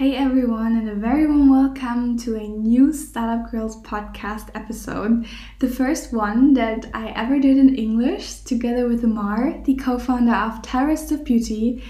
Hey everyone, and a very warm welcome to a new Startup Girls podcast episode. The first one that I ever did in English together with Amar, the co founder of Terrorist of Beauty.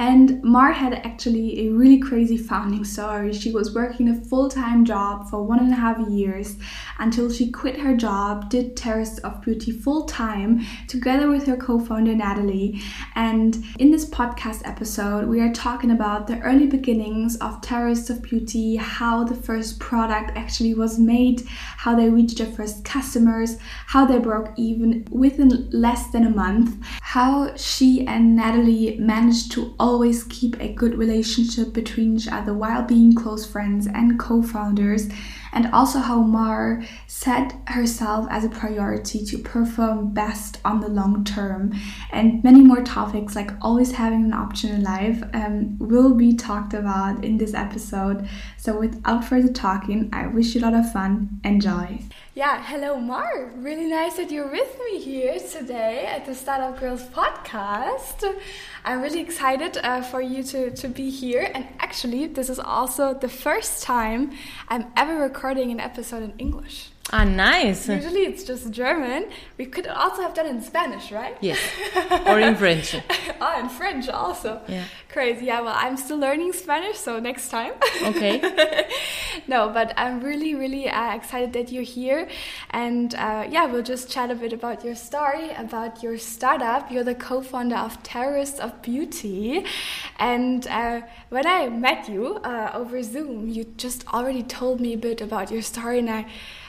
And Mar had actually a really crazy founding story. She was working a full time job for one and a half years until she quit her job, did Terrace of Beauty full time together with her co founder Natalie. And in this podcast episode, we are talking about the early beginnings of Terrace of Beauty, how the first product actually was made, how they reached their first customers, how they broke even within less than a month, how she and Natalie managed to always keep a good relationship between each other while being close friends and co founders, and also how Mar set herself as a priority to perform best on the long term. And many more topics, like always having an option in life, um, will be talked about in this episode. So, without further talking, I wish you a lot of fun. Enjoy. Yeah, hello, Mar. Really nice that you're with me here today at the Startup Girls podcast. I'm really excited uh, for you to, to be here. And actually, this is also the first time I'm ever recording an episode in English. Ah, nice. Usually it's just German. We could also have done in Spanish, right? Yes. Or in French. oh, in French also. Yeah. Crazy. Yeah, well, I'm still learning Spanish, so next time. Okay. no, but I'm really, really uh, excited that you're here. And uh, yeah, we'll just chat a bit about your story, about your startup. You're the co founder of Terrorists of Beauty. And uh, when I met you uh, over Zoom, you just already told me a bit about your story, and I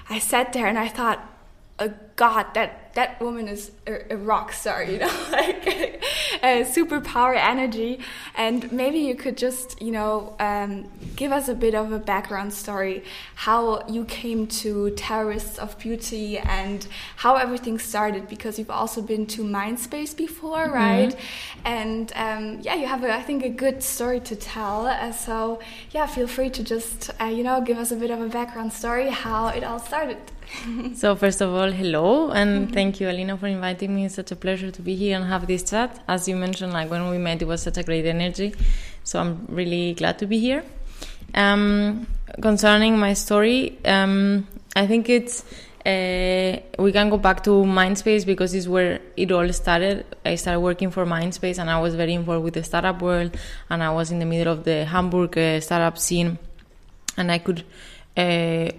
I sat there and I thought, oh God, that that woman is a, a rock star, you know, like a superpower energy. And maybe you could just, you know, um, give us a bit of a background story, how you came to Terrorists of Beauty and how everything started, because you've also been to Mindspace before, mm -hmm. right? And um, yeah, you have, a, I think, a good story to tell. Uh, so yeah, feel free to just, uh, you know, give us a bit of a background story, how it all started. So first of all, hello, and mm -hmm. thank you, Alina, for inviting me. It's such a pleasure to be here and have this chat. As you mentioned, like when we met, it was such a great energy. So I'm really glad to be here. Um, concerning my story, um, I think it's uh, we can go back to Mindspace because it's where it all started. I started working for Mindspace, and I was very involved with the startup world, and I was in the middle of the Hamburg uh, startup scene, and I could. Uh,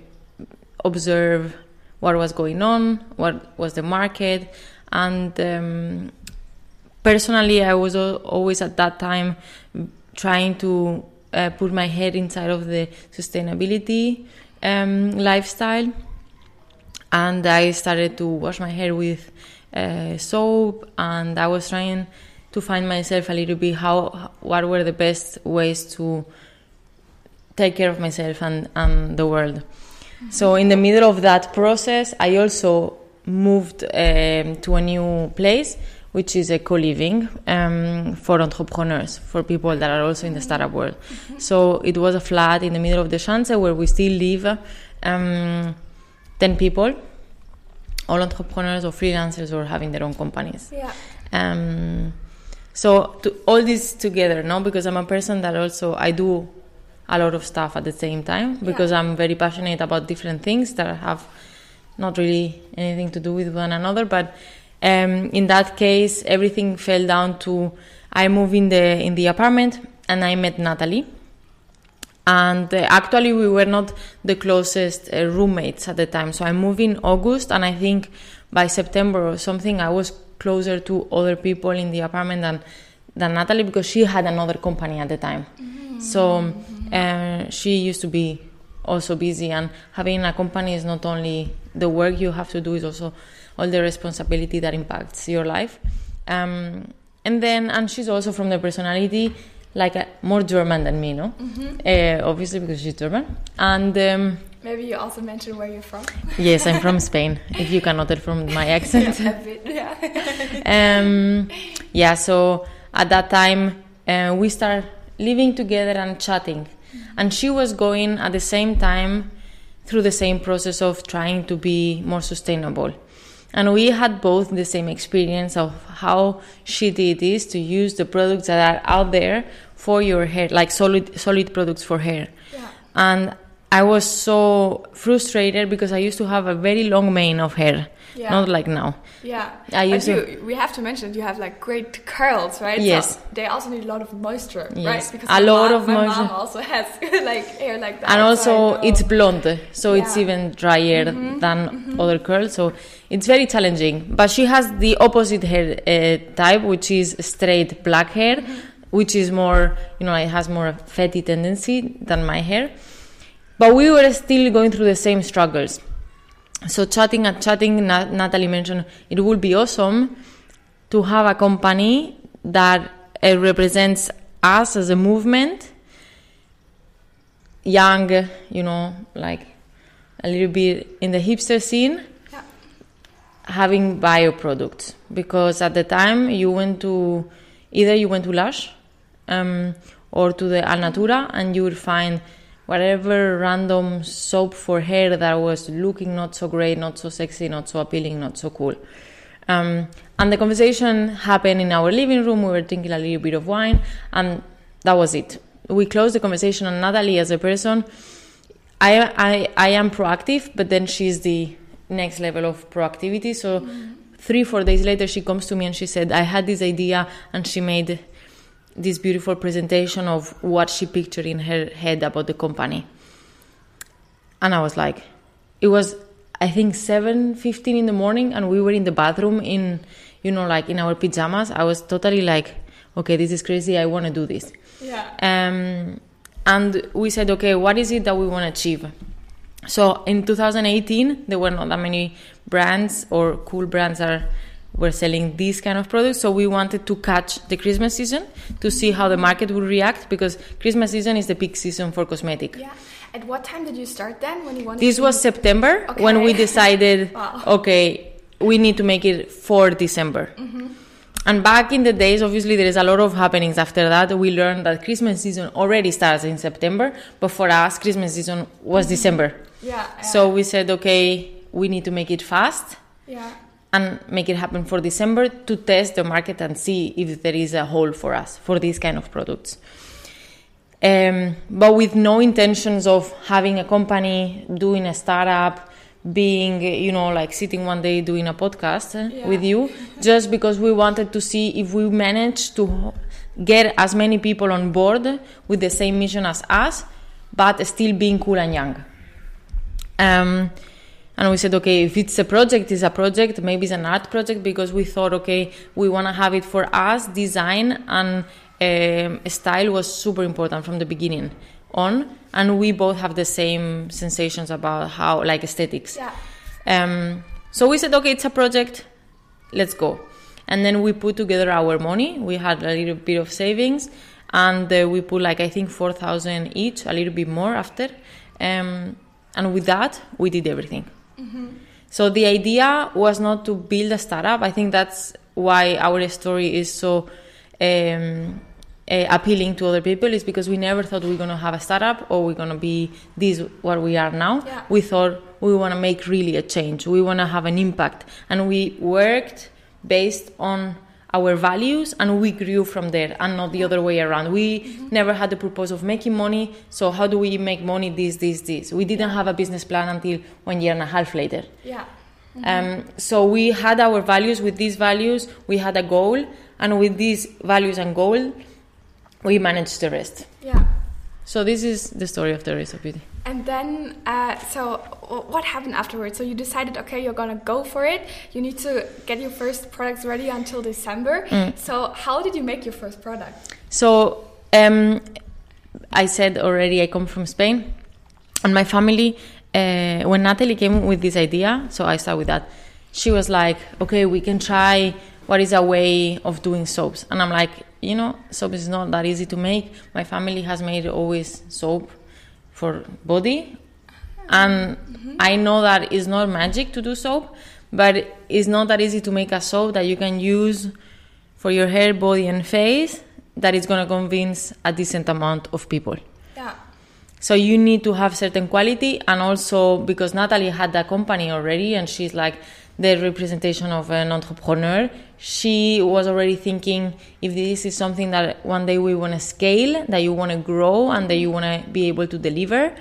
observe what was going on, what was the market, and um, personally, I was always at that time trying to uh, put my head inside of the sustainability um, lifestyle, and I started to wash my hair with uh, soap, and I was trying to find myself a little bit how what were the best ways to take care of myself and, and the world. So in the middle of that process, I also moved um, to a new place, which is a co-living um, for entrepreneurs, for people that are also in the startup world. Mm-hmm. So it was a flat in the middle of the Schanze where we still live, um, ten people, all entrepreneurs or freelancers or having their own companies. Yeah. Um, so to, all this together, no, because I'm a person that also I do a lot of stuff at the same time because yeah. I'm very passionate about different things that have not really anything to do with one another. But um, in that case, everything fell down to I moved in the in the apartment and I met Natalie. And uh, actually, we were not the closest uh, roommates at the time. So I moved in August, and I think by September or something, I was closer to other people in the apartment than than Natalie because she had another company at the time. Mm-hmm. So uh, she used to be also busy, and having a company is not only the work you have to do; is also all the responsibility that impacts your life. Um, and then, and she's also from the personality like a, more German than me, no? Mm-hmm. Uh, obviously because she's German, and. Um, Maybe you also mentioned where you're from. yes, I'm from Spain. If you can note it from my accent. yeah, a bit, yeah. um, yeah. So at that time, uh, we start living together and chatting. And she was going at the same time through the same process of trying to be more sustainable. And we had both the same experience of how shitty it is to use the products that are out there for your hair, like solid solid products for hair. Yeah. And I was so frustrated because I used to have a very long mane of hair, Yeah. not like now. Yeah, I used to- we have to mention that you have like great curls, right? Yes. So they also need a lot of moisture, Yes. right? Because A lot mom, of my moisture. mom also has like hair like that. and also it's blonde so it's even drier mm-hmm. than mm-hmm. other curls so it's very challenging but she has the opposite hair uh, type which is straight black hair mm-hmm. which is more you know it has more fatty tendency than my hair but we were still going through the same struggles so chatting and chatting Na- natalie mentioned it would be awesome to have a company that uh, represents us as a movement young, you know, like a little bit in the hipster scene, Yeah. having bio products. Because at the time you went to either you went to Lush um, or to the Alnatura and you would find whatever random soap for hair that was looking not so great, not so sexy, not so appealing, not so cool. Um, and the conversation happened in our living room. We were drinking a little bit of wine, and that was it. We closed the conversation. And Natalie, as a person, I, I, I am proactive, but then she's the next level of proactivity. So, three, four days later, she comes to me and she said, I had this idea, and she made this beautiful presentation of what she pictured in her head about the company. And I was like, it was, I think, 7.15 in the morning, and we were in the bathroom in, you know, like in our pajamas. I was totally like, okay, this is crazy. I want to do this. Yeah. Um, and we said, okay, what is it that we want to achieve? So in 2018, there were not that many brands or cool brands are, were selling these kind of products. So we wanted to catch the Christmas season to see how the market would react because Christmas season is the peak season for cosmetic. Yeah. At what time did you start then? When you wanted This to was September when we decided, Wow. okay, we need to make it for December. Mm-hmm. And back in the days, obviously, there is a lot of happenings after that. We learned that Christmas season already starts in September, but for us, Christmas season was December. Yeah. yeah. So we said, okay, we need to make it fast yeah. And make it happen for December to test the market and see if there is a hole for us for these kind of products. Um, but with no intentions of having a company, doing a startup, being, you know, like sitting one day doing a podcast uh, Yeah. with you, just because we wanted to see if we managed to get as many people on board with the same mission as us, but still being cool and young. Um, and we said, okay, if it's a project, it's a project. Maybe it's an art project because we thought, okay, we want to have it for us. Design and um, style was super important from the beginning on, and we both have the same sensations about how, like aesthetics. Yeah. Um, so we said, okay, it's a project, let's go. And then we put together our money. We had a little bit of savings, and uh, we put like I think four thousand each, a little bit more after. Um, and with that, we did everything. So the idea was not to build a startup. I think that's why our story is so um, uh, appealing to other people. Is because we never thought we are gonna have a startup or we're gonna be this what we are now. Yeah. We thought we want to make really a change. We want to have an impact, and we worked based on our values and we grew from there and not the other way around. We never had the purpose of making money so how do we make money this this this? We didn't have a business plan until one year and a half later. Yeah. um, so we had our values. With these values we had a goal and with these values and goal we managed the rest. Yeah. so this is the story of the race of beauty And then, uh, so what happened afterwards? So you decided, okay, you're gonna go for it. You need to get your first products ready until December. Mm. So how did you make your first product? So um, I said already I come from Spain, and my family. Uh, when Natalie came with this idea, so I start with that. She was like, "Okay, we can try. What is a way of doing soaps?" And I'm like, "You know, soap is not that easy to make. My family has made always soap for body, and mm-hmm. I know that it's not magic to do soap, but it's not that easy to make a soap that you can use for your hair, body, and face that is going to convince a decent amount of people. Yeah. So you need to have certain quality, and also because Natalie had that company already, and she's like the representation of an entrepreneur. She was already thinking if this is something that one day we want to scale, that you want to grow, and that you want to be able to deliver,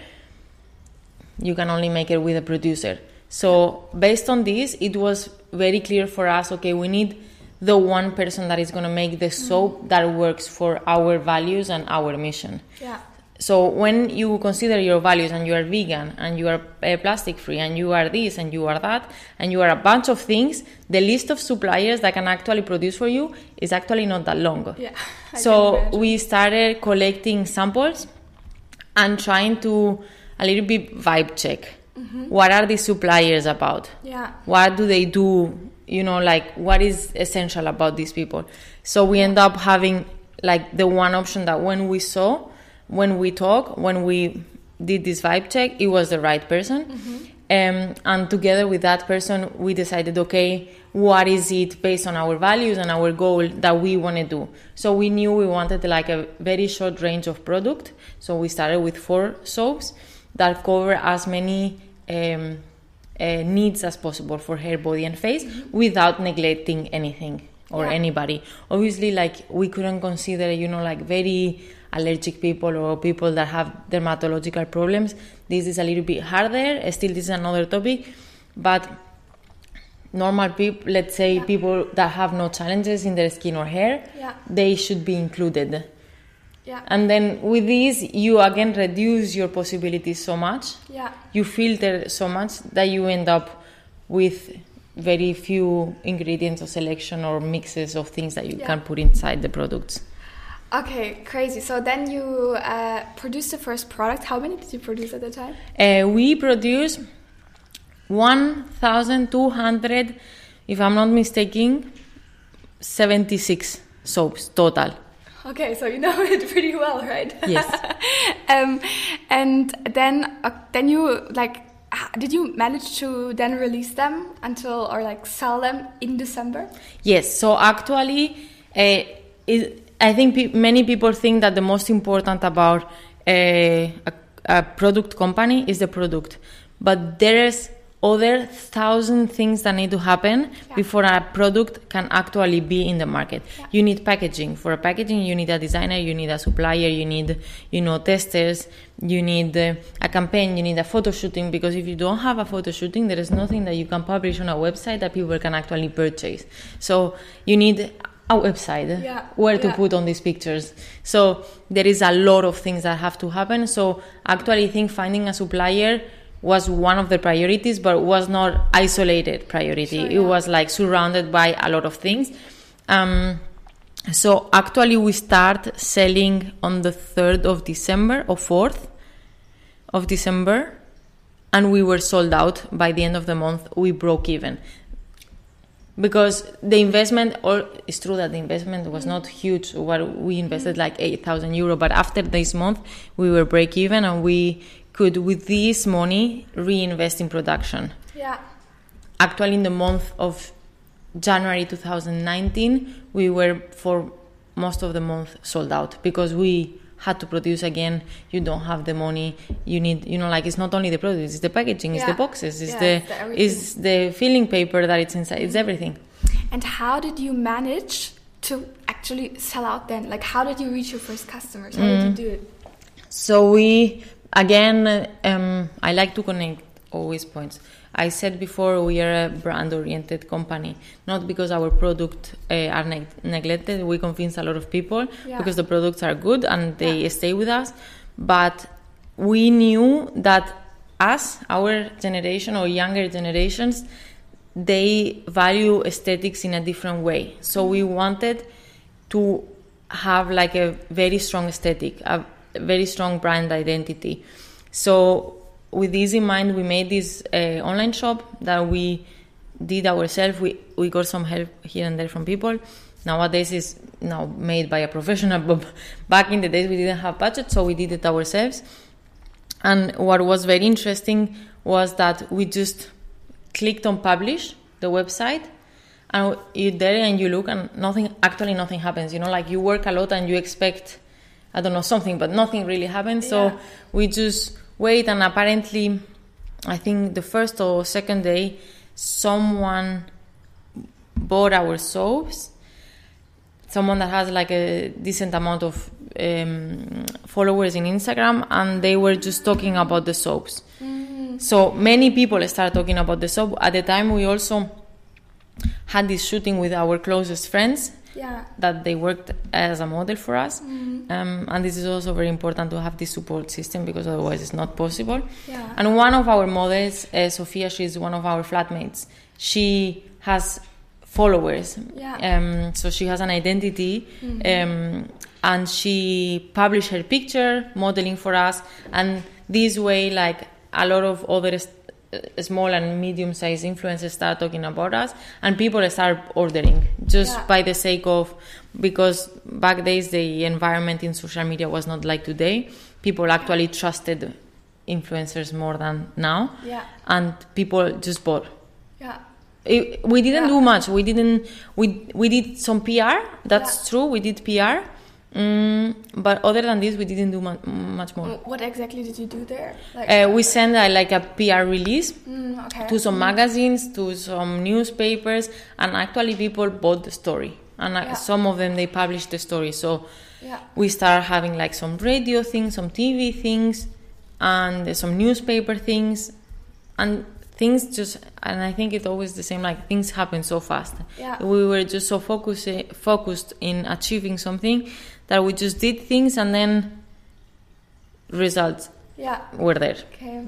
you can only make it with a producer. So, based on this, it was very clear for us okay, we need the one person that is going to make the soap that works for our values and our mission. Yeah. So when you consider your values and you are vegan and you are uh, plastic free and you are this and you are that and you are a bunch of things, the list of suppliers that can actually produce for you is actually not that long. Yeah. I So we started collecting samples and trying to a little bit vibe check. What are these suppliers about? Yeah. what do they do you know like what is essential about these people so we end up having like the one option that when we saw when we talk when we did this vibe check it was the right person. Um, and together with that person we decided okay what is it based on our values and our goal that we want to do? So we knew we wanted like a very short range of product. So we started with four soaps that cover as many um, uh, needs as possible for hair, body, and face without neglecting anything or Yeah. anybody. Obviously, like we couldn't consider, you know, like very allergic people or people that have dermatological problems. This is a little bit harder. Still, this is another topic, but normal people, let's say Yeah. people that have no challenges in their skin or hair, Yeah. they should be included. Yeah. And then with this, you again reduce your possibilities so much Yeah. you filter so much that you end up with very few ingredients or selection or mixes of things that you Yeah. can put inside the products. Okay, crazy. So then you uh, produced the first product. How many did you produce at the time? Uh, we produced 1,200, if I'm not mistaken, 76 soaps total. Okay, so you know it pretty well, right? Yes. um, and then, uh, then you like, did you manage to then release them until or like sell them in December? Yes, so actually, uh, it, I think pe- many people think that the most important about uh, a, a product company is the product, but there is other thousand things that need to happen Yeah. before a product can actually be in the market. Yeah. You need packaging. For a packaging, you need a designer, you need a supplier, you need, you know, testers, you need uh, a campaign, you need a photo shooting. Because if you don't have a photo shooting, there is nothing that you can publish on a website that people can actually purchase. So you need a website Yeah, where to yeah. put on these pictures. So there is a lot of things that have to happen. So actually, I think finding a supplier was one of the priorities, but was not isolated priority. Sure, It was like surrounded by a lot of things. Um, so actually, we start selling on the third of December or fourth of December, and we were sold out by the end of the month. We broke even because the investment or it's true that the investment was not huge what we invested like 8000 euro but after this month we were break even and we could with this money reinvest in production Yeah. actually in the month of january 2019 we were for most of the month sold out because we had to produce again you don't have the money you need you know like it's not only the product it's the packaging it's Yeah. the boxes it's Yeah, the it's the it's the filling paper that it's inside it's everything And how did you manage to actually sell out then? Like, how did you reach your first customers? How did you do it? So we again, um, I like to connect always points. I said before we are a brand-oriented company, not because our product uh, are neg- neglected. We convince a lot of people Yeah. because the products are good and they Yeah. stay with us. But we knew that us, our generation or younger generations, they value aesthetics in a different way. So we wanted to have like a very strong aesthetic, a very strong brand identity. So with this in mind, we made this uh, online shop that we did ourselves. We we got some help here and there from people. Nowadays is now made by a professional, but back in the days we didn't have budget, so we did it ourselves. And what was very interesting was that we just clicked on publish the website and you there and you look and nothing actually nothing happens you know like you work a lot and you expect i don't know something but nothing really happens Yeah. so we just wait and apparently i think the first or second day someone bought our soaps someone that has like a decent amount of um, followers in Instagram, and they were just talking about the soaps. Mm. So many people started talking about the soap. At the time, we also had this shooting with our closest friends. Yeah. That they worked as a model for us, mm. um, and this is also very important to have this support system because otherwise it's not possible. Yeah. And one of our models, uh, Sophia, she's one of our flatmates. She has followers. Yeah. Um, so she has an identity, mm-hmm. um, and she published her picture modeling for us, and this way, like a lot of other st- Uh, small and medium-sized influencers start talking about us, and people start ordering just Yeah. by the sake of because back days the environment in social media was not like today. People actually trusted influencers more than now, Yeah. and people just bought. Yeah. It, we didn't Yeah. do much. We didn't. We we did some PR. That's true. We did PR. Mm, but other than this, we didn't do mu- much more. What exactly did you do there? Like, Uh, we sent uh, like a PR release Mm, okay. to some magazines, to some newspapers, and actually people bought the story. And uh, Yeah. some of them they published the story. So Yeah. we start having like some radio things, some TV things, and some newspaper things, and things just. And I think it's always the same. Like things happen so fast. Yeah. We were just so focused focused in achieving something that we just did things, and then results Yeah. were there. Okay.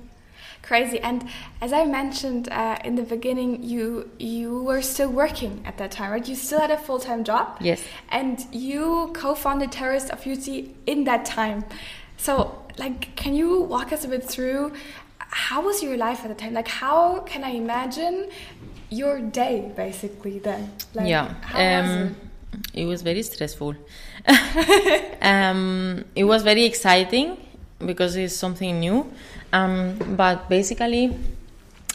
Crazy. And as I mentioned uh, in the beginning, you you were still working at that time, right? You still had a full time job. Yes. And you co-founded Terrorist of Beauty in that time. So, like, can you walk us a bit through how was your life at the time? Like, how can I imagine your day basically then? Like, yeah. How was Um, it? It was very stressful. um, it was very exciting because it's something new. Um, but basically,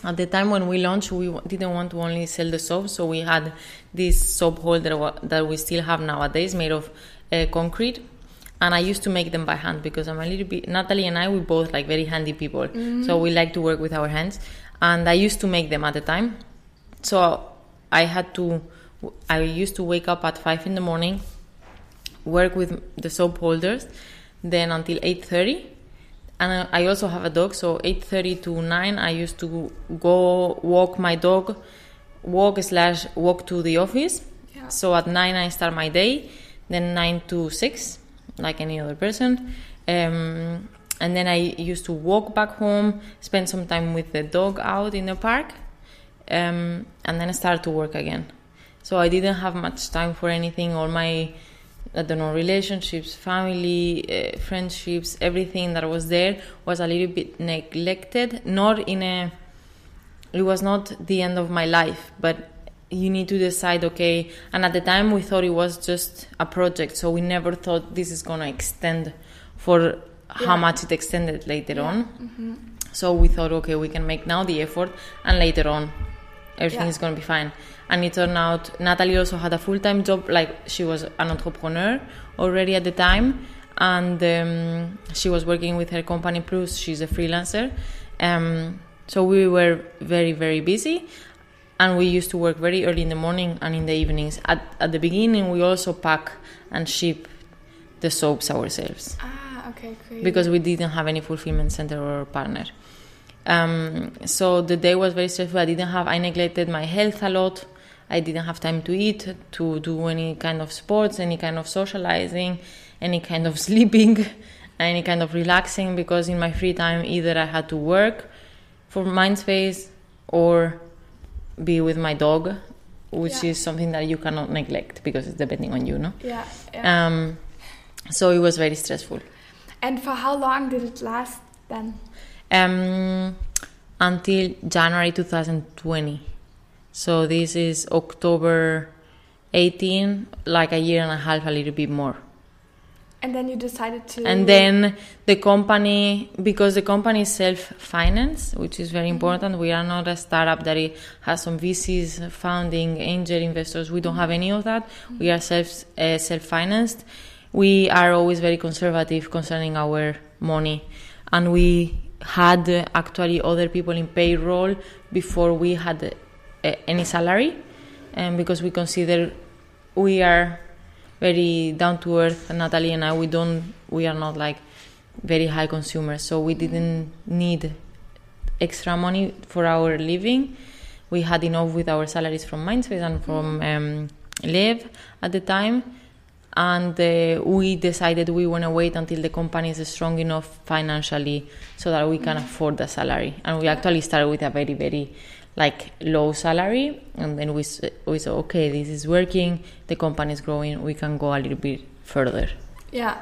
at the time when we launched, we didn't want to only sell the soap, so we had this soap holder that we still have nowadays, made of uh, concrete. And I used to make them by hand because I'm a little bit. Natalie and I, we both like very handy people, so we like to work with our hands. And I used to make them at the time, so I had to. I used to wake up at five in the morning, work with the soap holders, then until eight thirty, and I also have a dog. So eight thirty to nine, I used to go walk my dog, walk slash walk to the office. Yeah. So at nine, I start my day, then nine to six, like any other person. Um, and then I used to walk back home, spend some time with the dog out in the park, um, and then start to work again. So I didn't have much time for anything. All my, I don't know, relationships, family, uh, friendships, everything that was there was a little bit neglected. Not in a, it was not the end of my life, but you need to decide, okay. And at the time, we thought it was just a project, so we never thought this is gonna extend for how Yeah. much it extended later Yeah. on. Mhm. So we thought, okay, we can make now the effort, and later on, everything Yeah. is going to be fine. And it turned out Natalie also had a full time job, like she was an entrepreneur already at the time, and um, she was working with her company. Plus, she's a freelancer. Um, so we were very, very busy, and we used to work very early in the morning and in the evenings. At, at the beginning, we also pack and ship the soaps ourselves Ah, okay, great. because we didn't have any fulfillment center or partner. Um, so the day was very stressful. I didn't have. I neglected my health a lot. I didn't have time to eat, to do any kind of sports, any kind of socializing, any kind of sleeping, any kind of relaxing. Because in my free time, either I had to work for Mindspace or be with my dog, which Yeah. is something that you cannot neglect because it's depending on you, no. yeah, yeah. Um, so it was very stressful. and for how long did it last then? um, until January 2020. So this is October 18, like a year and a half, a little bit more. And then you decided to. And then the company, because the company is self-financed, which is very important. We are not a startup that it has some VCs, founding, angel investors. We don't have any of that. We are self uh, self-financed. We are always very conservative concerning our money, and we had uh, actually other people in payroll before we had any salary, and because we consider we are very down to earth. Natalie and I, we don't, we are not like very high consumers, so we didn't need extra money for our living. We had enough with our salaries from Mindspace and from um, Lev at the time, and uh, we decided we want to wait until the company is strong enough financially so that we can afford the salary. And we actually started with a very, very like low salary, and then we we said, okay, this is working, the company is growing, we can go a little bit further. Yeah.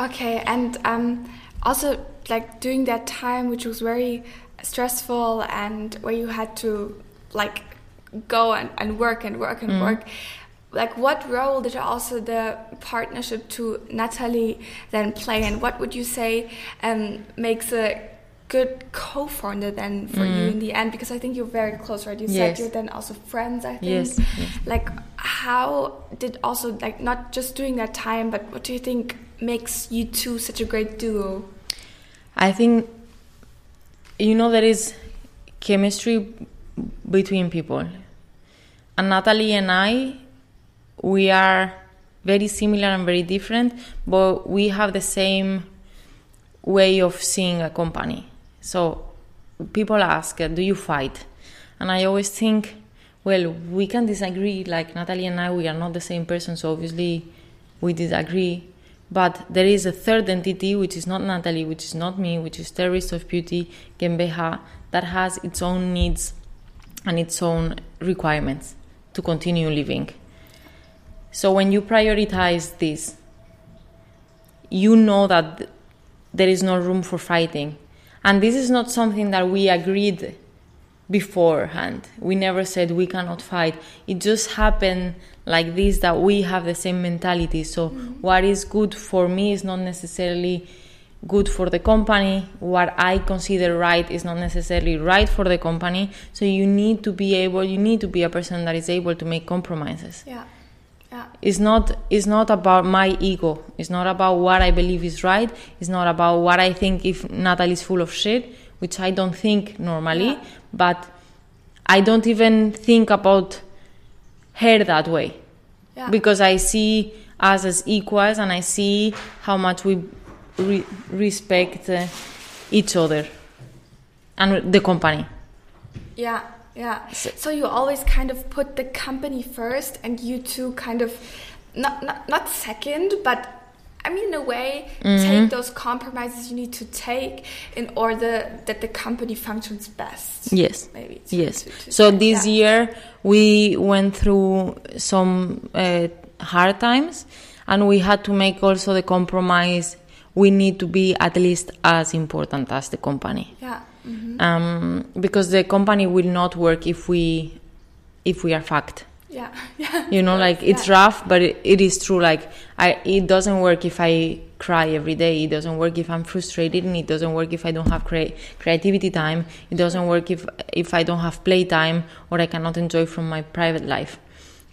Okay, and um, also like during that time, which was very stressful and where you had to like go and, and work and work and work. Like, what role did also the partnership to Natalie then play, and what would you say um, makes a good co-founder then for you mm-hmm. in the end? Because I think you're very close, right? You said you're then also friends. I think. Yes, yes. Like, how did also like not just during that time, but what do you think makes you two such a great duo? I think you know there is chemistry between people. And Natalie and I we are very similar and very different, but we have the same way of seeing a company. So people ask, "Do you fight?" And I always think, well, we can disagree. Like Natalie and I, we are not the same person, so obviously we disagree. But there is a third entity, which is not Natalie, which is not me, which is Terrorist of Beauty, GmbH, that has its own needs and its own requirements to continue living. So when you prioritize this, you know that th- there is no room for fighting. And this is not something that we agreed beforehand. We never said we cannot fight. It just happened like this that we have the same mentality. So mm-hmm. what is good for me is not necessarily good for the company. What I consider right is not necessarily right for the company. So you need to be able you need to be a person that is able to make compromises Yeah, yeah, it's not it's not about my ego. It's not about what i believe is right. It's not about what i think if natalie's full of shit which i don't think normally Yeah. but i don't even think about her that way. Yeah. because i see us as equals and i see how much we re- respect uh, each other and the company. Yeah, yeah. So you always kind of put the company first, and you two kind of not not, not second, but I mean in a way Mm-hmm. take those compromises you need to take in order that the company functions best. yes Maybe. to- Yes. to- to So this yeah. year we went through some uh, hard times, and we had to make also the compromise. We need to be at least as important as the company, Yeah. Mhm, um, because the company will not work if we if we are fucked. Yeah. Yeah. You know, like it's Yeah. rough, but it, it is true. Like I, it doesn't work if I cry every day. It doesn't work if I'm frustrated, and it doesn't work if I don't have crea- creativity time. It doesn't work if if I don't have playtime or I cannot enjoy from my private life.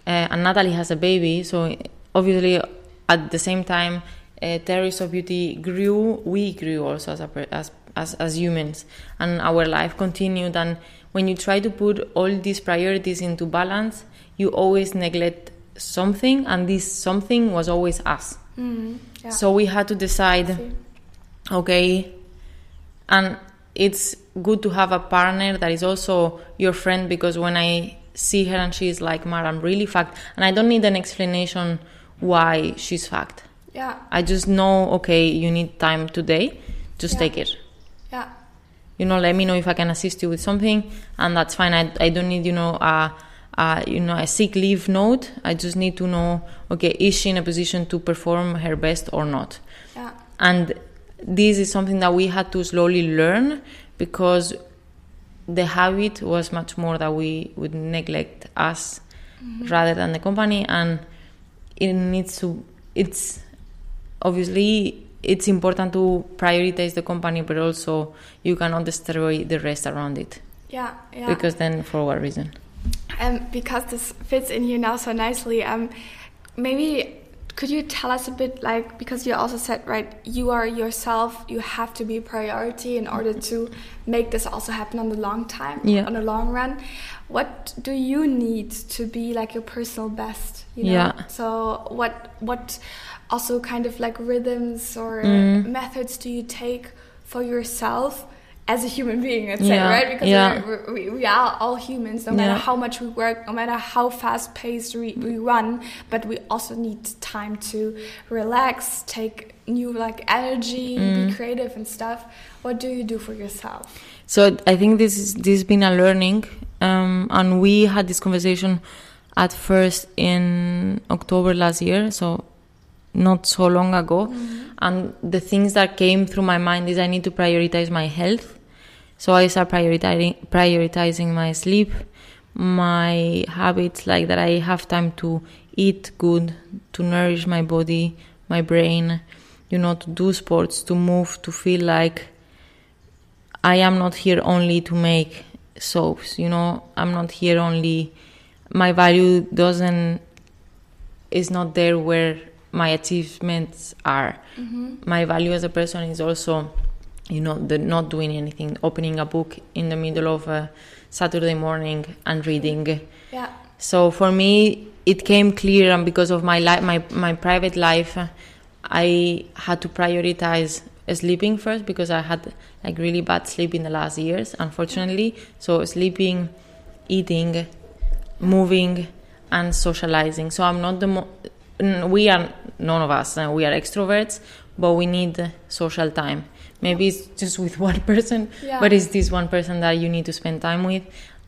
Uh, and Natalie has a baby, so obviously at the same time, uh, Terrorists of Beauty grew. We grew also as a per- as as as humans, and our life continued. And when you try to put all these priorities into balance, you always neglect something, and this something was always us. Mhm, yeah. So we had to decide okay and it's good to have a partner that is also your friend because when i see her and she's like mar i'm really fucked and i don't need an explanation why she's fucked Yeah. i just know okay you need time today just Yeah. take it. You know let me know if i can assist you with something and that's fine. I, I don't need you know a, a you know a sick leave note. I just need to know okay is she in a position to perform her best or not? Yeah. and this is something that we had to slowly learn because the habit was much more that we would neglect us mm-hmm. rather than the company and it needs to it's obviously it's important to prioritize the company but also you cannot destroy the rest around it Yeah. Yeah. because then for what reason Um, because this fits in here now so nicely, um, maybe could you tell us a bit like because you also said right you are yourself you have to be a priority in order to make this also happen on the long time Yeah. on the long run what do you need to be like your personal best you know Yeah. so what what also kind of like rhythms or Mm. methods do you take for yourself as a human being let's Yeah, say right because yeah. we, we are all humans no matter Yeah. how much we work no matter how fast paced we, we run but we also need time to relax take new like energy Mm. be creative and stuff what do you do for yourself So I think this is this has been a learning, um, and we had this conversation at first in October last year, so not so long ago. Mm-hmm. And the things that came through my mind is I need to prioritize my health. So I start prioritizing prioritizing my sleep, my habits, like that I have time to eat good, to nourish my body, my brain, you know, to do sports, to move, to feel like I am not here only to make soaps, you know, I'm not here only my value doesn't is not there where my achievements are. Mm-hmm. My value as a person is also, you know, the not doing anything, opening a book in the middle of a Saturday morning and reading. yeah So for me, it came clear, and because of my life, my my private life, I had to prioritize sleeping first because I had like really bad sleep in the last years, unfortunately. So sleeping, eating, moving, and socializing. So I'm not the mo- we are none of us. Uh, we are extroverts, but we need social time. Maybe it's just with one person, Yeah. but it's this one person that you need to spend time with.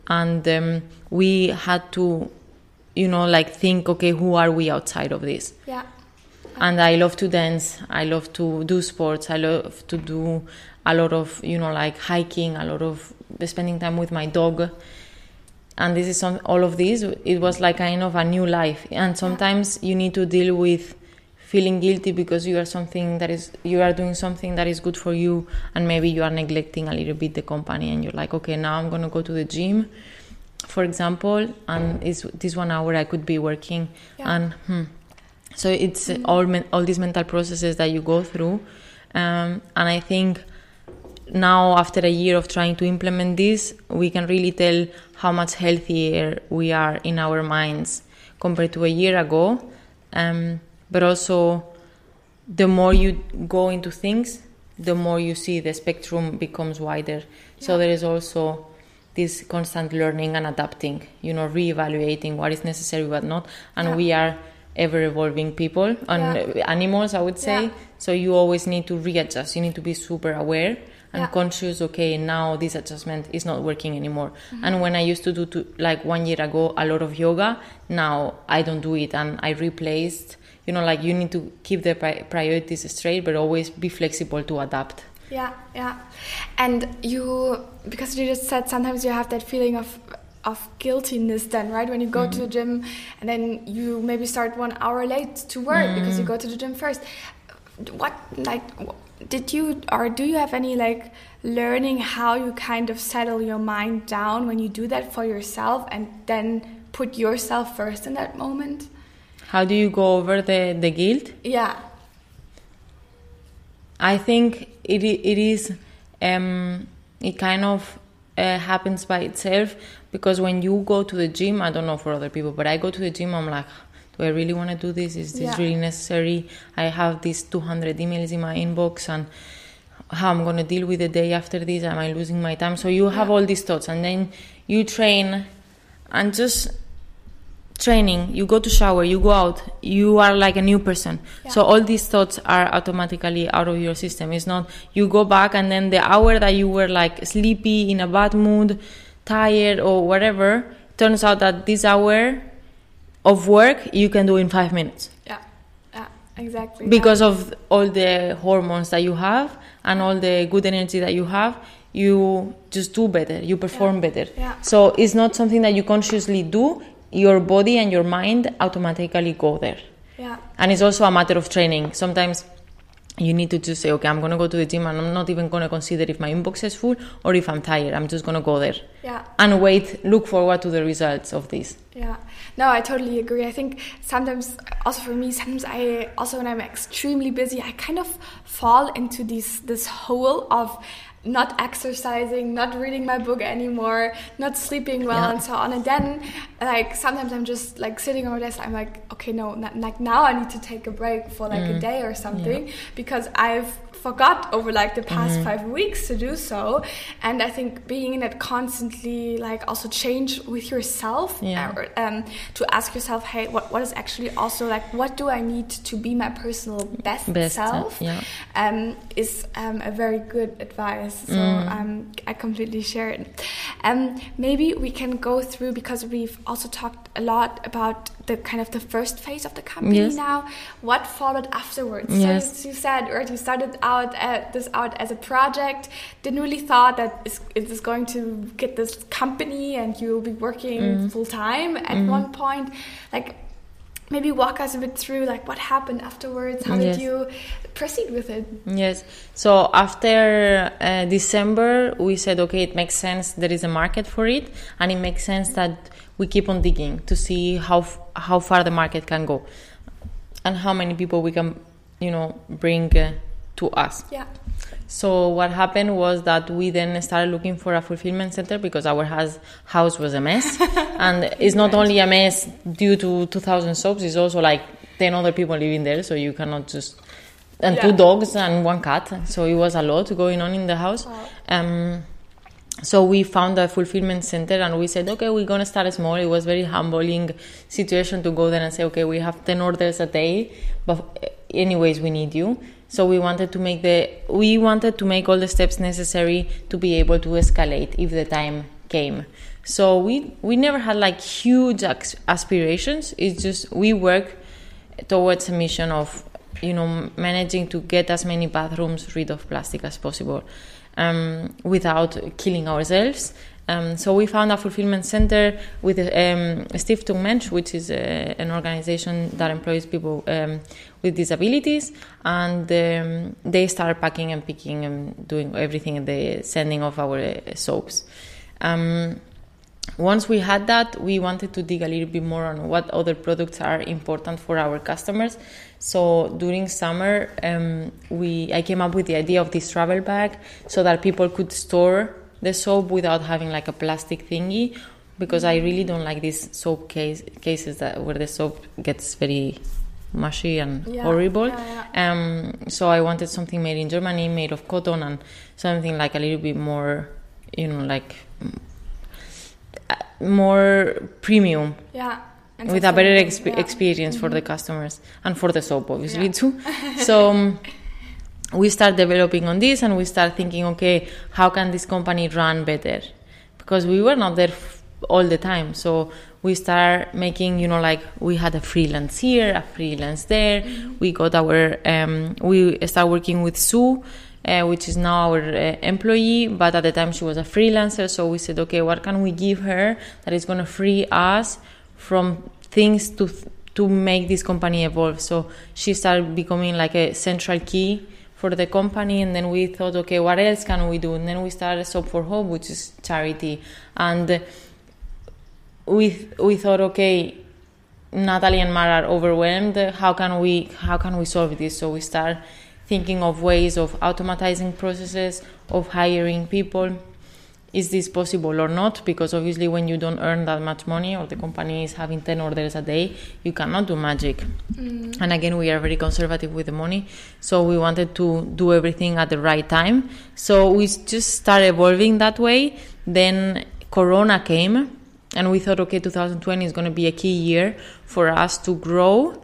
And um, we had to, you know, like think, okay, who are we outside of this? yeah and I love to dance. I love to do sports. I love to do a lot of you know like hiking, a lot of spending time with my dog. And this is some all of this. It was like kind of a new life. And sometimes you need to deal with feeling guilty because you are something that is you are doing something that is good for you, and maybe you are neglecting a little bit the company. And you're like, okay, now I'm gonna go to the gym, for example, and it's this one hour I could be working, Yeah. and hmm, so it's uh, all all these mental processes that you go through, um, and I think now after a year of trying to implement this, we can really tell how much healthier we are in our minds compared to a year ago. Um, but also, the more you go into things, the more you see the spectrum becomes wider. So there is also this constant learning and adapting, you know, reevaluating what is necessary, what not. And Yeah. we are ever evolving people and Yeah. animals, I would say. Yeah. So you always need to readjust. You need to be super aware and Yeah. conscious. Okay, now this adjustment is not working anymore. Mm-hmm. And when I used to do to, like one year ago a lot of yoga, now I don't do it, and I replaced. You know, like you need to keep the pri- priorities straight, but always be flexible to adapt. Yeah, yeah. And you, because you just said sometimes you have that feeling of of guiltiness then, right? When you go to the gym and then you maybe start one hour late to work because you go to the gym first. What, like, did you, or do you have any, like, learning how you kind of settle your mind down when you do that for yourself and then put yourself first in that moment? How do you go over the, the guilt? Yeah, I think it it is um, it kind of uh, happens by itself because when you go to the gym, I don't know for other people, but I go to the gym, I'm like, do I really want to do this? Is this Yeah. really necessary? I have these 200 emails in my inbox and how I'm going to deal with the day after this? Am I losing my time? So you have Yeah. all these thoughts and then you train and just training you go to shower you go out you are like a new person so all these thoughts are automatically out of your system it's not you go back and then the hour that you were like sleepy in a bad mood tired or whatever turns out that this hour of work you can do in five minutes. Yeah, yeah, exactly. because of all the hormones that you have and all the good energy that you have you just do better you perform Yeah. better. Yeah. so it's not something that you consciously do your body and your mind automatically go there. Yeah, and it's also a matter of training. Sometimes you need to just say, okay, I'm going to go to the gym and I'm not even going to consider if my inbox is full or if I'm tired. I'm just going to go there. Yeah. And wait, look forward to the results of this. Yeah. No, I totally agree. I think sometimes, also for me, sometimes I, also when I'm extremely busy, I kind of fall into this, this hole of, not exercising, not reading my book anymore, not sleeping well, yeah. and so on. And then, like sometimes I'm just like sitting on my desk. I'm like, okay, no, not, like now I need to take a break for like mm. a day or something yeah. because I've forgot over like the past mm-hmm. five weeks to do so and i think being in that constantly like also change with yourself yeah. or, um, to ask yourself hey what, what is actually also like what do i need to be my personal best, best self yeah. um, is um, a very good advice so mm. um, i completely share it um, maybe we can go through because we've also talked a lot about the kind of the first phase of the company yes. now what followed afterwards yes. so you said or you started out out uh, this out as a project. Didn't really thought that it is going to get this company and you'll be working mm. full time at mm. one point. Like maybe walk us a bit through like what happened afterwards. How yes. did you proceed with it? Yes. So after uh, December, we said okay, it makes sense. There is a market for it, and it makes sense that we keep on digging to see how how far the market can go and how many people we can you know bring uh, to us. Yeah. So what happened was that we then started looking for a fulfillment center because our house house was a mess, and it's not only a mess due to 2,000 soaps. It's also like 10 other people living there, so you cannot just and yeah. two dogs and one cat. So it was a lot going on in the house. Wow. Um, so we found a fulfillment center and we said okay we're going to start small it was very humbling situation to go there and say okay we have 10 orders a day but eh, anyways we need you so we wanted to make the we wanted to make all the steps necessary to be able to escalate if the time came. So we we never had like huge aspirations. It's just we work towards a mission of you know managing to get as many bathrooms rid of plastic as possible um, without killing ourselves um, so we found a fulfillment center with um, Stiftung Mensch, which is uh, an organization that employs people um, with disabilities, and um, they start packing and picking and doing everything, the sending of our uh, soaps. Um, once we had that, we wanted to dig a little bit more on what other products are important for our customers. So during summer, um, we I came up with the idea of this travel bag so that people could store the soap without having like a plastic thingy because I really don't like these soap case, cases that where the soap gets very mushy and yeah, horrible. Yeah, yeah. Um, so I wanted something made in Germany, made of cotton, and something like a little bit more, you know, like more premium. Yeah. with a better exp- experience mm-hmm. for the customers and for the soap, obviously too. so. Um, we start developing on this and we start thinking okay how can this company run better because we were not there f- all the time so we start making you know like we had a freelance here a freelance there mm-hmm. we got our um, we start working with sue uh, which is now our uh, employee but at the time she was a freelancer so we said okay what can we give her that is going to free us from things to to make this company evolve? So she started becoming like a central key for the company and then we thought okay what else can we do? And then we started soap for hope which is charity. And we we thought okay natalie and mara are overwhelmed. How can we how can we solve this? So we start thinking of ways of automatizing processes of hiring people is this possible or not? Because obviously, when you don't earn that much money or the company is having 10 orders a day, you cannot do magic. Mm. And again, we are very conservative with the money. So we wanted to do everything at the right time. So we just started evolving that way. Then Corona came, and we thought, okay, 2020 is going to be a key year for us to grow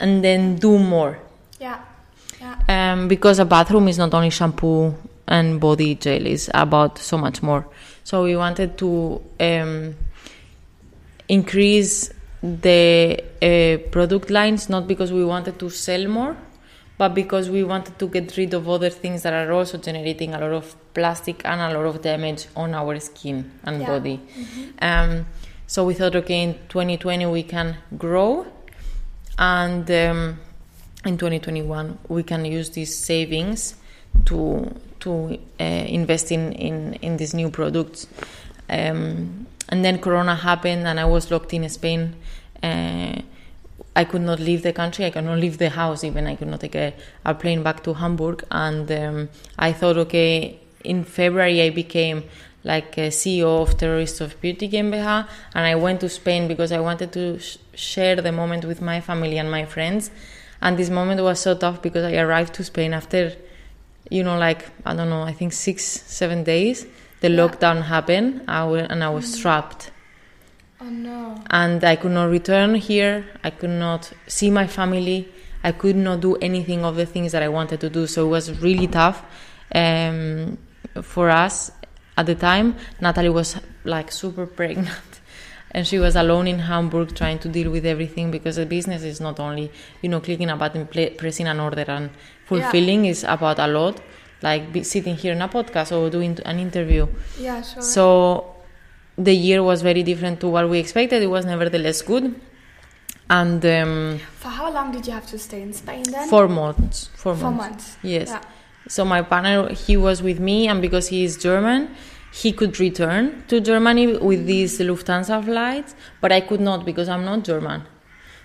and then do more. Yeah. Um, because a bathroom is not only shampoo and body gel is about so much more. So we wanted to um, increase the uh, product lines not because we wanted to sell more, but because we wanted to get rid of other things that are also generating a lot of plastic and a lot of damage on our skin and yeah. body. Mm-hmm. Um, so we thought, okay, in 2020 we can grow and. Um, in 2021 we can use these savings to to uh, invest in, in in these new products. Um, and then corona happened and i was locked in spain. Uh, i could not leave the country. I could not leave the house even. I could not take a, a plane back to hamburg. And um, i thought okay in february i became like a ceo of terrorists of beauty GmbH, and i went to spain because i wanted to sh- share the moment with my family and my friends and this moment was so tough because i arrived to spain after you know like i don't know i think six seven days the Yeah. lockdown happened I and i was trapped Oh no. and I could not return here. I could not see my family. I could not do anything of the things that I wanted to do. So it was really tough um, for us at the time. Natalie was like super pregnant. And she was alone in Hamburg trying to deal with everything because the business is not only, you know, clicking a button, pla pressing an order and fulfilling is about a lot, like be sitting here in a podcast or doing an interview. Yeah, sure. So the year was very different to what we expected. It was nevertheless good. And um, For how long did you have to stay in Spain then? four months. Four, Four months. months. Yes. Yeah. So my partner, he was with me, and because he is German, he could return to Germany with these Lufthansa flights, but I could not because I'm not German.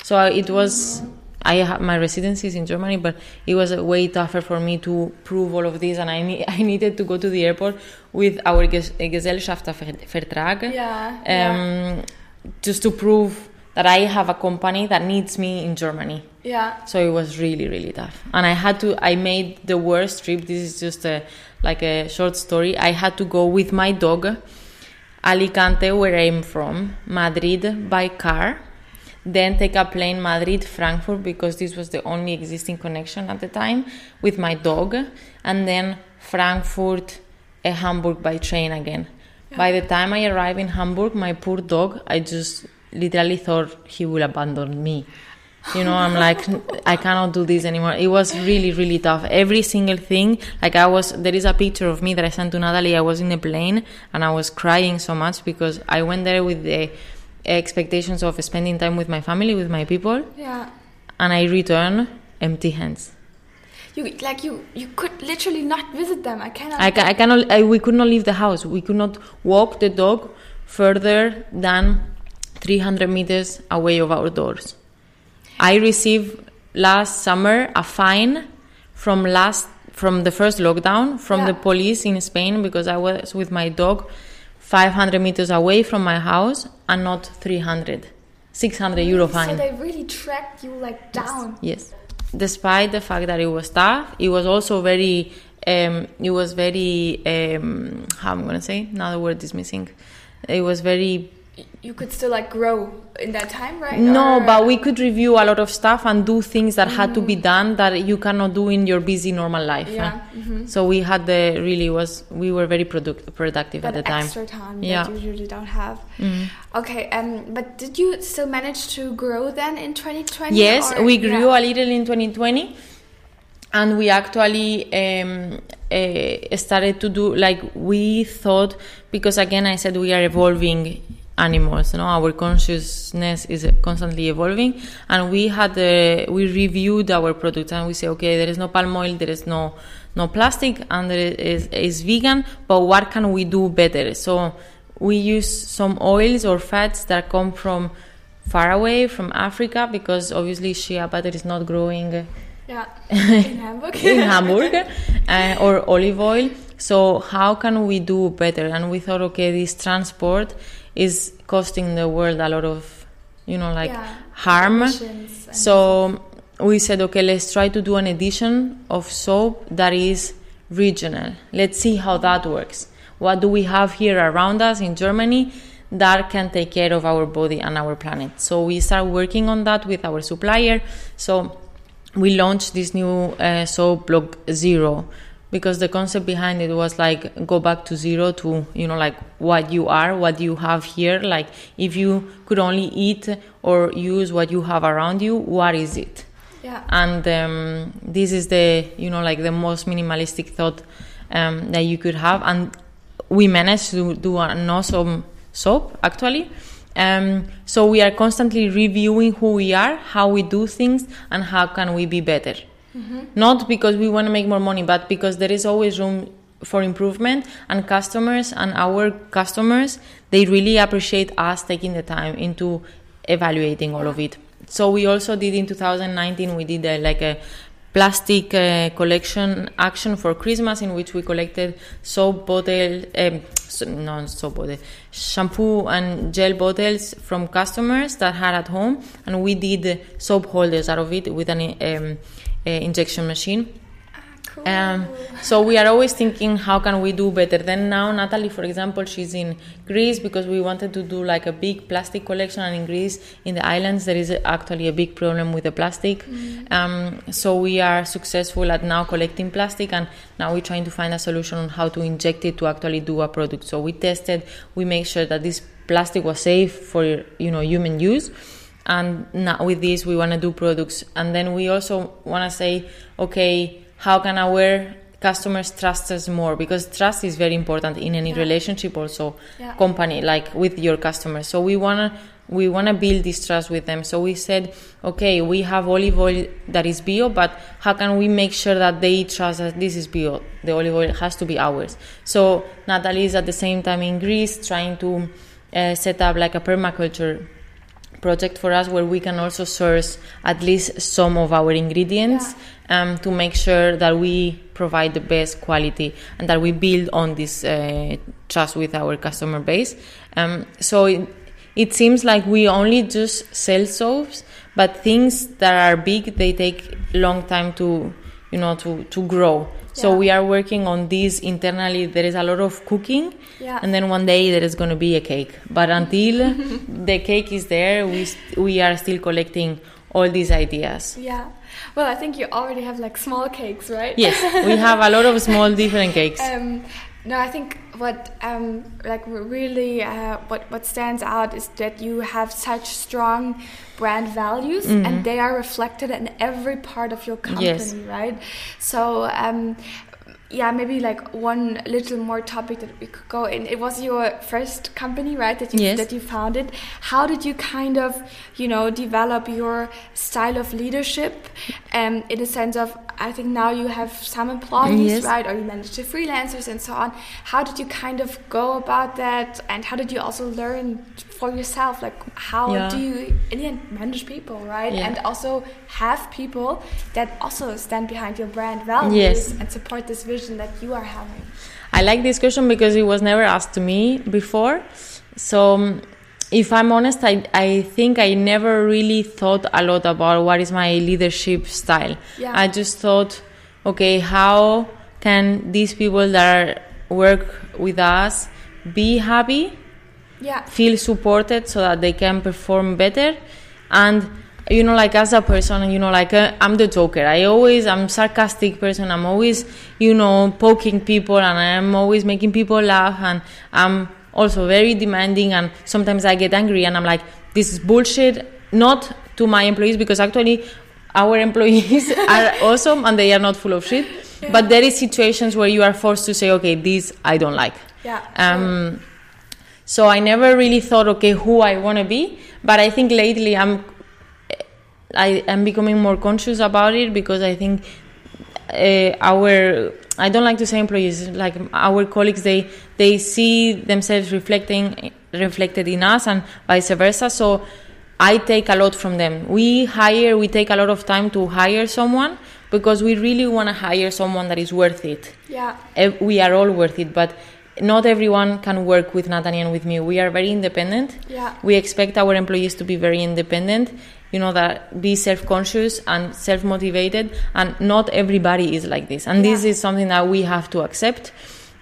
So it was. I have my residency is in Germany, but it was way tougher for me to prove all of this, and I need, I needed to go to the airport with our Ges- Gesellschaftervertrag Yeah. yeah. um, just to prove that I have a company that needs me in Germany. Yeah. So it was really, really tough. And I had to, I made the worst trip. This is just a, like a short story. I had to go with my dog, Alicante, where I'm from, Madrid by car, then take a plane Madrid, Frankfurt, because this was the only existing connection at the time with my dog, and then Frankfurt, uh, Hamburg by train again. By the time I arrived in Hamburg, my poor dog, I just literally thought he will abandon me. You know, I'm like, I cannot do this anymore. It was really, really tough. Every single thing, like I was, there is a picture of me that I sent to Natalie. I was in the plane and I was crying so much because I went there with the expectations of spending time with my family, with my people, Yeah. and I return empty hands. You like you you could literally not visit them. I cannot. I, ca- I cannot, I, we could not leave the house. We could not walk the dog further than 300 meters away of our doors. I received last summer a fine from last from the first lockdown from the police in Spain because I was with my dog 500 meters away from my house and not 300 600 euro fine. So they really tracked you like down. Yes. Despite the fact that it was tough, it was also very. Um, it was very. Um, how am I'm gonna say? another word is missing. It was very. You could still like grow in that time, right? No, Or- but we could review a lot of stuff and do things that had to be done that you cannot do in your busy normal life. Yeah. eh? mhm. So we had the really was we were very product, productive That at the time. extra time Yeah. that you usually don't have. Mhm. Okay, um, but did you still manage to grow then in 2020? Yes, or- we grew yeah. a little in 2020, and we actually um, uh, started to do like we thought because again I said we are evolving animals. You know, our consciousness is constantly evolving, and we had uh, we reviewed our products and we say, okay, there is no palm oil, there is no no plastic, and there is, is vegan, but what can we do better? So we use some oils or fats that come from far away from Africa because obviously shea butter is not growing uh, Yeah, in Hamburg. in Hamburg uh, or olive oil. So how can we do better? And we thought, okay, this transport is costing the world a lot of, you know, like Yeah, harm. So we said, okay, let's try to do an edition of soap that is regional. Let's see how that works. What do we have here around us in Germany that can take care of our body and our planet? So we start working on that with our supplier. So we launched this new uh, soap block zero because the concept behind it was like go back to zero to you know like what you are what you have here like if you could only eat or use what you have around you what is it yeah. and um, this is the you know like the most minimalistic thought um, that you could have and we managed to do an awesome soap actually Um, so we are constantly reviewing who we are, how we do things, and how can we be better. Mm-hmm. Not because we want to make more money, but because there is always room for improvement and customers and our customers they really appreciate us taking the time into evaluating all of it so we also did in 2019 we did a, like a plastic uh, collection action for christmas in which we collected soap bottle um, no soap bottle shampoo and gel bottles from customers that had at home and we did soap holders out of it with an um, uh, injection machine. Cool. um, so we are always thinking how can we do better? Then now natalie for example she's in greece because we wanted to do like a big plastic collection and in greece in the islands there is actually a big problem with the plastic. Mm. um, so we are successful at now collecting plastic and now we're trying to find a solution on how to inject it to actually do a product. So we tested we make sure that this plastic was safe for you know human use and now with this we want to do products. And then we also want to say okay how can our customers trust us more? Because trust is very important in any yeah. relationship also yeah. company like with your customers. So we want to we want to build this trust with them. So we said okay we have olive oil that is bio but how can we make sure that they trust that this is bio? The olive oil has to be ours. So natalie is at the same time in greece trying to uh, set up like a permaculture project for us where we can also source at least some of our ingredients yeah. um, to make sure that we provide the best quality and that we build on this uh, trust with our customer base. Um, so it, it seems like we only just sell soaps, but things that are big they take long time to you know to to grow. So we are working on this internally. There is a lot of cooking, yeah. and then one day there is going to be a cake. But until the cake is there, we we are still collecting all these ideas. Yeah. Well, I think you already have like small cakes, right? Yes, we have a lot of small different cakes. Um, no, I think what um, like really uh, what what stands out is that you have such strong brand values mm-hmm. and they are reflected in every part of your company, yes. right? So um, yeah, maybe like one little more topic that we could go in. It was your first company, right? That you yes. that you founded. How did you kind of, you know, develop your style of leadership? Um, in the sense of, I think now you have some employees, yes. right? Or you manage the freelancers and so on. How did you kind of go about that? And how did you also learn for yourself? Like, how yeah. do you in the end manage people, right? Yeah. And also have people that also stand behind your brand values yes. and support this vision that you are having? I like this question because it was never asked to me before. So, if I'm honest, I, I think I never really thought a lot about what is my leadership style. Yeah. I just thought, okay, how can these people that are, work with us be happy, yeah. feel supported so that they can perform better, and you know like as a person you know like uh, i'm the joker i always i'm sarcastic person i'm always you know poking people and i'm always making people laugh and i'm also very demanding and sometimes i get angry and i'm like this is bullshit not to my employees because actually our employees are awesome and they are not full of shit Yeah. but there is situations where you are forced to say okay this i don't like Yeah. um, so I never really thought, okay, who I want to be. But I think lately I'm I am becoming more conscious about it because I think uh, our I don't like to say employees like our colleagues they they see themselves reflecting reflected in us and vice versa. So I take a lot from them. We hire, we take a lot of time to hire someone because we really want to hire someone that is worth it. Yeah. Eh, We are all worth it, but not everyone can work with Natalie and with me. We are very independent. Yeah. We expect our employees to be very independent, you know, that be self conscious and self motivated. And not everybody is like this. And this is something that we have to accept.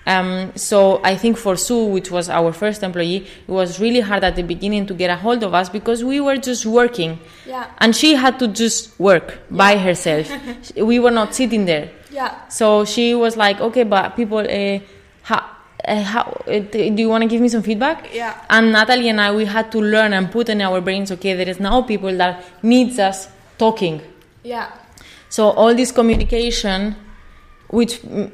Um, so I think for Sue, which was our first employee, it was really hard at the beginning to get a hold of us because we were just working. Yeah. And she had to just work by herself. we were not sitting there. Yeah. So she was like, okay, but people, uh, how, uh, how, uh, do you want to give me some feedback? Yeah. And Natalie and I, we had to learn and put in our brains, okay, there is now people that needs us talking. Yeah. So all this communication, which mm,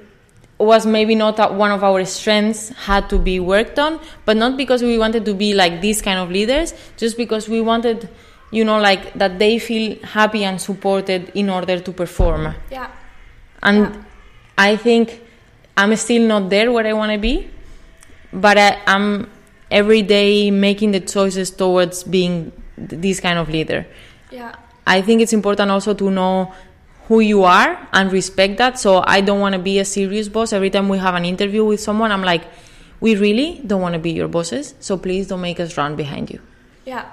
was maybe not one of our strengths had to be worked on but not because we wanted to be like these kind of leaders just because we wanted you know like that they feel happy and supported in order to perform Yeah. and Yeah. i think i'm still not there where i want to be but I, i'm every day making the choices towards being th- this kind of leader Yeah. I think it's important also to know who you are and respect that. So I don't want to be a serious boss. Every time we have an interview with someone, I'm like, we really don't want to be your bosses. So please don't make us run behind you. Yeah.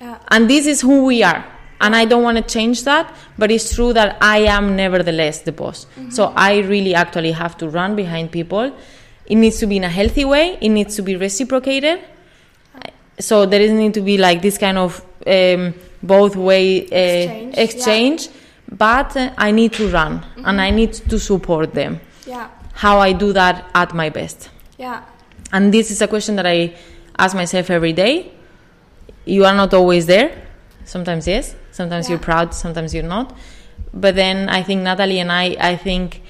Yeah. And this is who we are. And I don't want to change that, but it's true that I am nevertheless the boss. So I really actually have to run behind people. It needs to be in a healthy way, it needs to be reciprocated. So there doesn't need to be like this kind of um, both way uh, Exchange, exchange but uh, I need to run and I need to support them. Yeah. How I do that at my best. Yeah. And this is a question that I ask myself every day. You are not always there. Sometimes yes, sometimes Yeah. you're proud, sometimes you're not. But then I think Natalie and I, I think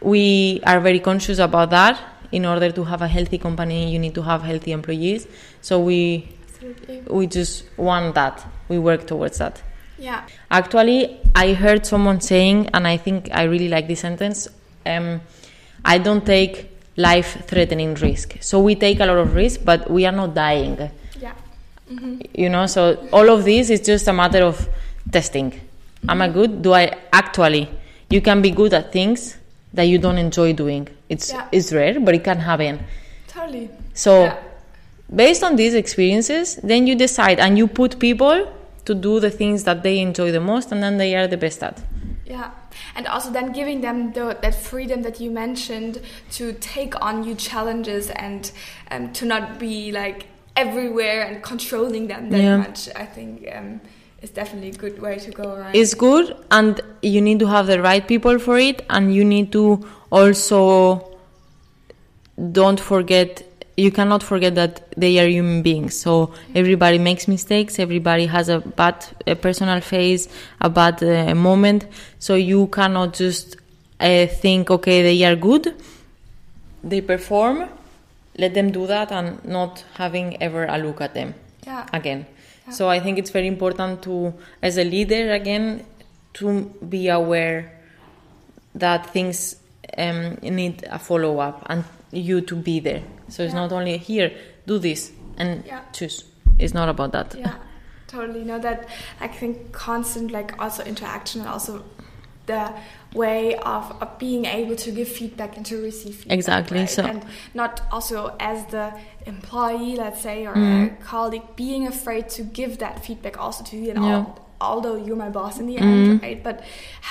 we are very conscious about that. In order to have a healthy company, you need to have healthy employees. So we Absolutely. we just want that. We work towards that. Yeah. Actually, I heard someone saying, and I think I really like this sentence um, I don't take life threatening risk. So we take a lot of risk, but we are not dying. Yeah. You know, so all of this is just a matter of testing. Am I good? Do I actually? You can be good at things that you don't enjoy doing. It's Yeah. it's rare, but it can happen. Totally. So Yeah. based on these experiences, then you decide and you put people to do the things that they enjoy the most and then they are the best at. Yeah, and also then giving them the, that freedom that you mentioned to take on new challenges and um, to not be like everywhere and controlling them that Yeah. much. I think um, is definitely a good way to go. Right? It's good and you need to have the right people for it and you need to also don't forget you cannot forget that they are human beings so everybody makes mistakes everybody has a bad a personal phase a bad uh, moment so you cannot just uh, think okay they are good they perform let them do that and not having ever a look at them yeah, again. So I think it's very important to, as a leader, again, to be aware that things um, need a follow up and you to be there. So it's Yeah. not only here, do this and Yeah. choose. It's not about that. yeah, totally. No, that I think constant like also interaction and also the way of, of being able to give feedback and to receive feedback. Exactly, right? so- and not also as the employee, let's say, or Mm. a colleague, being afraid to give that feedback also to you. And Yeah. all, although you're my boss in the Mm. end, right? But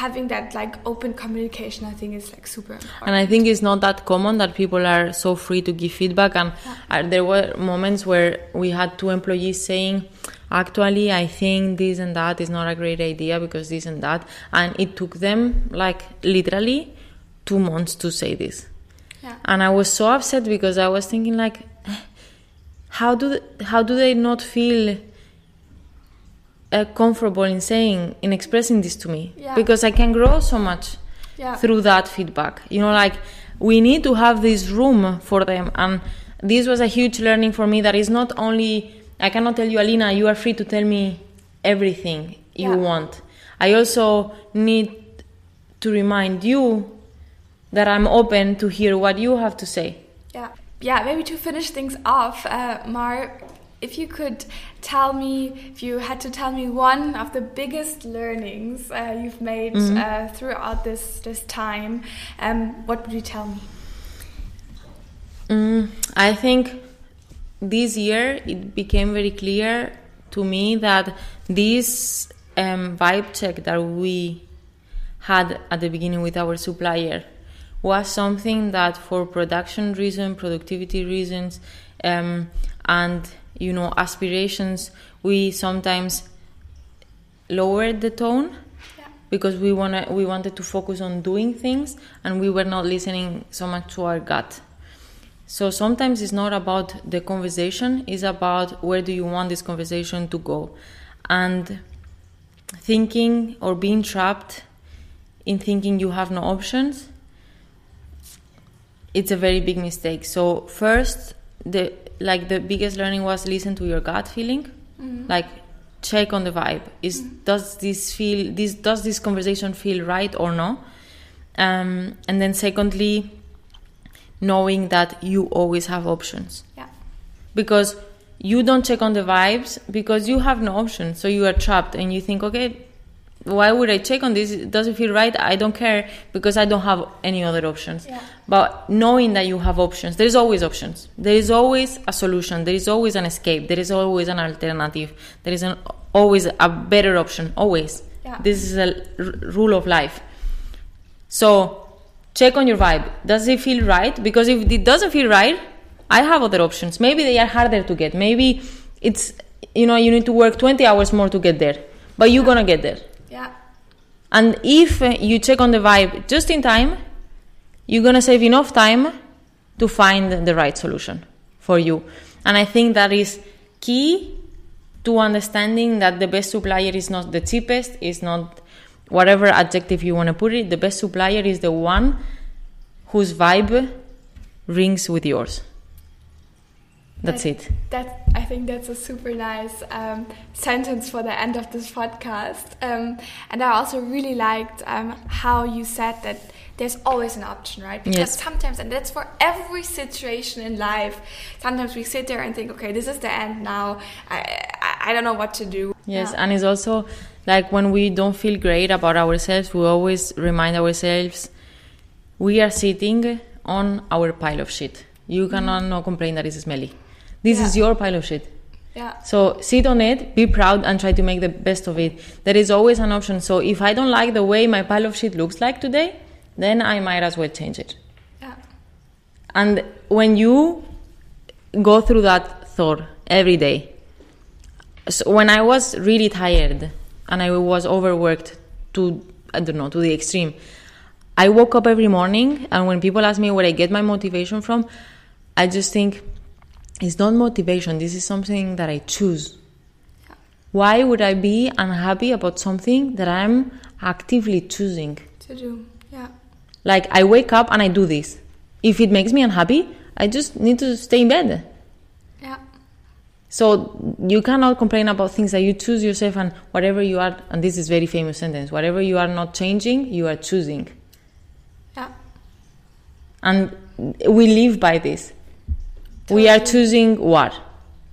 having that like open communication, I think, is like super important. And I think it's not that common that people are so free to give feedback. And uh, there were moments where we had two employees saying, actually, I think this and that is not a great idea because this and that. And it took them like literally two months to say this. yeah. And I was so upset because I was thinking like, eh, how do how do they not feel uh, comfortable in saying in expressing this to me? Yeah. Because I can grow so much yeah. through that feedback. You know, like we need to have this room for them. And this was a huge learning for me that is not only, I cannot tell you, Alina, you are free to tell me everything you Yeah. want. I also need to remind you that I'm open to hear what you have to say. Yeah, yeah. Maybe to finish things off, uh, Mar, if you could tell me, if you had to tell me one of the biggest learnings uh, you've made uh, throughout this this time, um, what would you tell me? Mm, I think this year it became very clear to me that this um, vibe check that we had at the beginning with our supplier was something that for production reasons, productivity reasons, um, and you know aspirations, we sometimes lowered the tone Yeah, because we wanna we wanted to focus on doing things and we were not listening so much to our gut. So sometimes it's not about the conversation, it's about where do you want this conversation to go. And thinking or being trapped in thinking you have no options it's a very big mistake. So first, the like the biggest learning was listen to your gut feeling, mm-hmm. like check on the vibe. Is mm-hmm. does this feel this does this conversation feel right or no? Um, and then secondly, knowing that you always have options. Yeah. Because you don't check on the vibes because you have no option. So you are trapped and you think, okay, why would I check on this? Does it feel right? I don't care because I don't have any other options. Yeah. But knowing that you have options, there is always options. There is always a solution. There is always an escape. There is always an alternative. There is an, always a better option. Always. Yeah. This is a r- rule of life. So check on your vibe. Does it feel right? Because if it doesn't feel right, I have other options. Maybe they are harder to get. Maybe it's you know you need to work 20 hours more to get there, but you're gonna get there. Yeah. And if uh, you check on the vibe just in time, you're gonna save enough time to find the right solution for you. And I think that is key to understanding that the best supplier is not the cheapest, is not whatever adjective you want to put it, the best supplier is the one whose vibe rings with yours. That's that, it. That I think that's a super nice um, sentence for the end of this podcast. Um, and I also really liked um, how you said that there's always an option, right? Because yes. sometimes, and that's for every situation in life. Sometimes we sit there and think, okay, this is the end now. I I, I don't know what to do. Yes, yeah. and it's also like when we don't feel great about ourselves, we always remind ourselves we are sitting on our pile of shit. You cannot mm -hmm. complain that it's smelly this yeah. is your pile of shit. Yeah. So sit on it, be proud, and try to make the best of it. There is always an option. So if I don't like the way my pile of shit looks like today, then I might as well change it. Yeah. And when you go through that thought every day, so when I was really tired and I was overworked to I don't know to the extreme, I woke up every morning and when people ask me where I get my motivation from, I just think it's not motivation. This is something that I choose. Yeah. Why would I be unhappy about something that I'm actively choosing to do? Yeah. Like I wake up and I do this. If it makes me unhappy, I just need to stay in bed. Yeah. So you cannot complain about things that you choose yourself and whatever you are and this is very famous sentence, whatever you are not changing, you are choosing. Yeah. And we live by this we are choosing what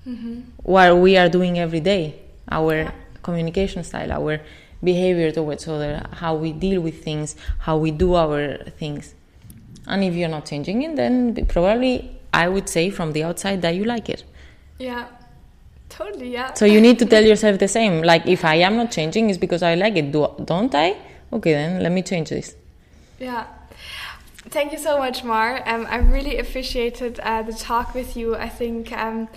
mm-hmm. what we are doing every day our yeah. communication style our behavior towards other how we deal with things how we do our things. And if you're not changing it then probably i would say from the outside that you like it. Yeah. Totally yeah. So you need to tell yourself the same. Like if i am not changing it's because i like it. Do, don't i? Okay then let me change this. Yeah Thank you so much, Mar. Um, I really appreciated uh, the talk with you. I think, um,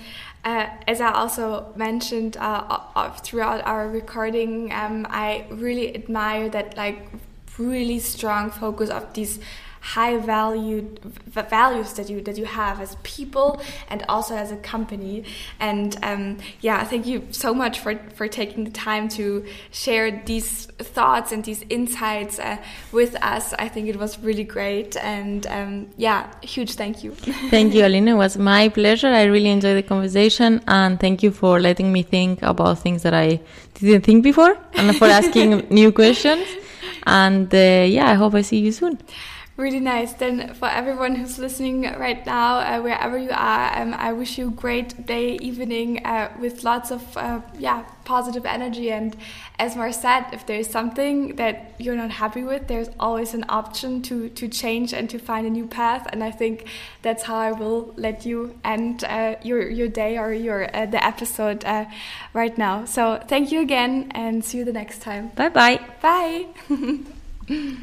uh, as I also mentioned uh, throughout our recording, um, I really admire that like really strong focus of these high valued values that you that you have as people and also as a company. And um, yeah thank you so much for for taking the time to share these thoughts and these insights uh, with us. I think it was really great. And um, yeah huge thank you. Thank you Alina. It was my pleasure. I really enjoyed the conversation. And thank you for letting me think about things that I didn't think before and for asking new questions. And uh, yeah I hope I see you soon Really nice. Then, for everyone who's listening right now, uh, wherever you are, um, I wish you a great day, evening uh, with lots of uh, yeah positive energy. And as Mar said, if there's something that you're not happy with, there's always an option to to change and to find a new path. And I think that's how I will let you end uh, your your day or your uh, the episode uh, right now. So thank you again, and see you the next time. Bye bye. Bye.